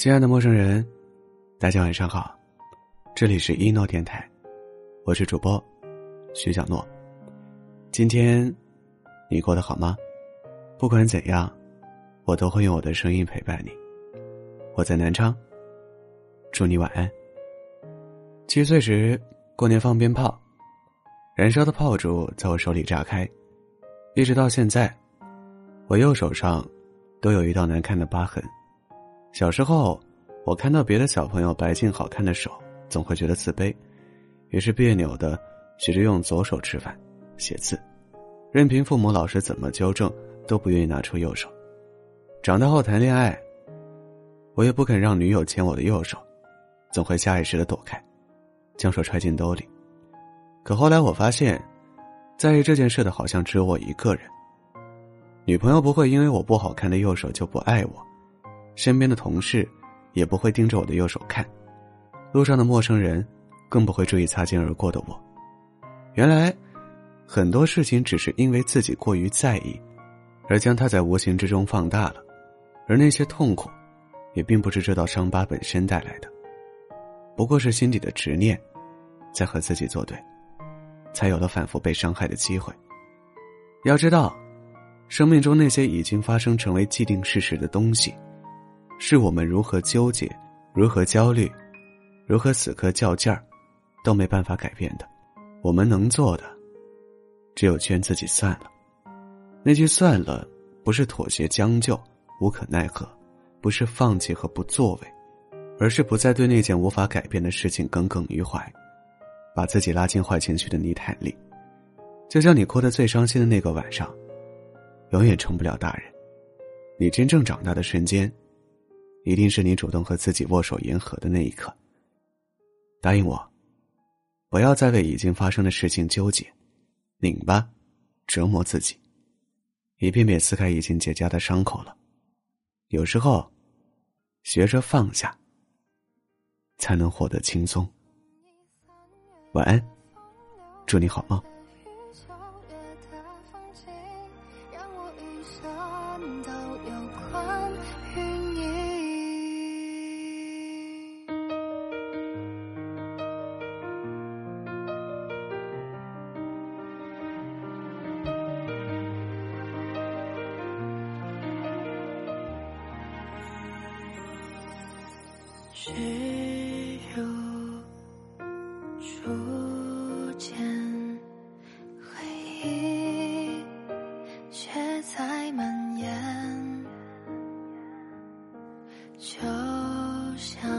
亲爱的陌生人，大家晚上好，这里是一诺电台，我是主播徐小诺。今天你过得好吗？不管怎样，我都会用我的声音陪伴你。我在南昌，祝你晚安。七岁时过年放鞭炮，燃烧的炮竹在我手里炸开，一直到现在，我右手上都有一道难看的疤痕。小时候，我看到别的小朋友白净好看的手，总会觉得自卑，于是别扭的学着用左手吃饭、写字，任凭父母老师怎么纠正，都不愿意拿出右手。长大后谈恋爱，我也不肯让女友牵我的右手，总会下意识的躲开，将手揣进兜里。可后来我发现，在意这件事的好像只有我一个人。女朋友不会因为我不好看的右手就不爱我。身边的同事，也不会盯着我的右手看；路上的陌生人，更不会注意擦肩而过的我。原来，很多事情只是因为自己过于在意，而将它在无形之中放大了；而那些痛苦，也并不是这道伤疤本身带来的，不过是心底的执念，在和自己作对，才有了反复被伤害的机会。要知道，生命中那些已经发生成为既定事实的东西。是我们如何纠结，如何焦虑，如何死磕较劲儿，都没办法改变的。我们能做的，只有劝自己算了。那句“算了”，不是妥协将就、无可奈何，不是放弃和不作为，而是不再对那件无法改变的事情耿耿于怀，把自己拉进坏情绪的泥潭里。就像你哭得最伤心的那个晚上，永远成不了大人。你真正长大的瞬间。一定是你主动和自己握手言和的那一刻。答应我，不要再为已经发生的事情纠结、拧巴、折磨自己，一遍遍撕开已经结痂的伤口了。有时候，学着放下，才能获得轻松。晚安，祝你好梦。只有初见，回忆却在蔓延，就像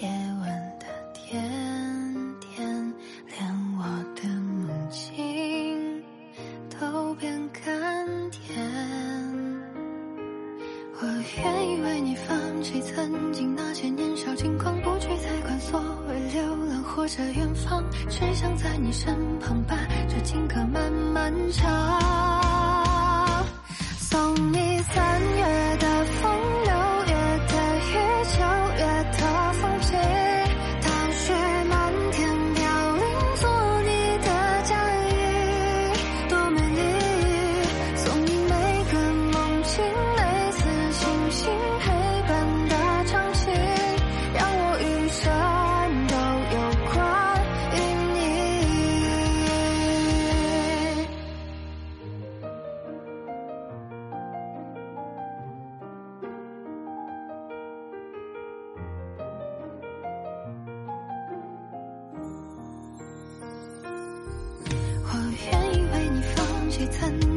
夜晚的甜甜，连我的梦境都变甘甜。我愿意为你放谁曾经那些年少轻狂，不去再管所谓流浪或者远方，只想在你身旁把这情歌慢慢唱，送你三月曾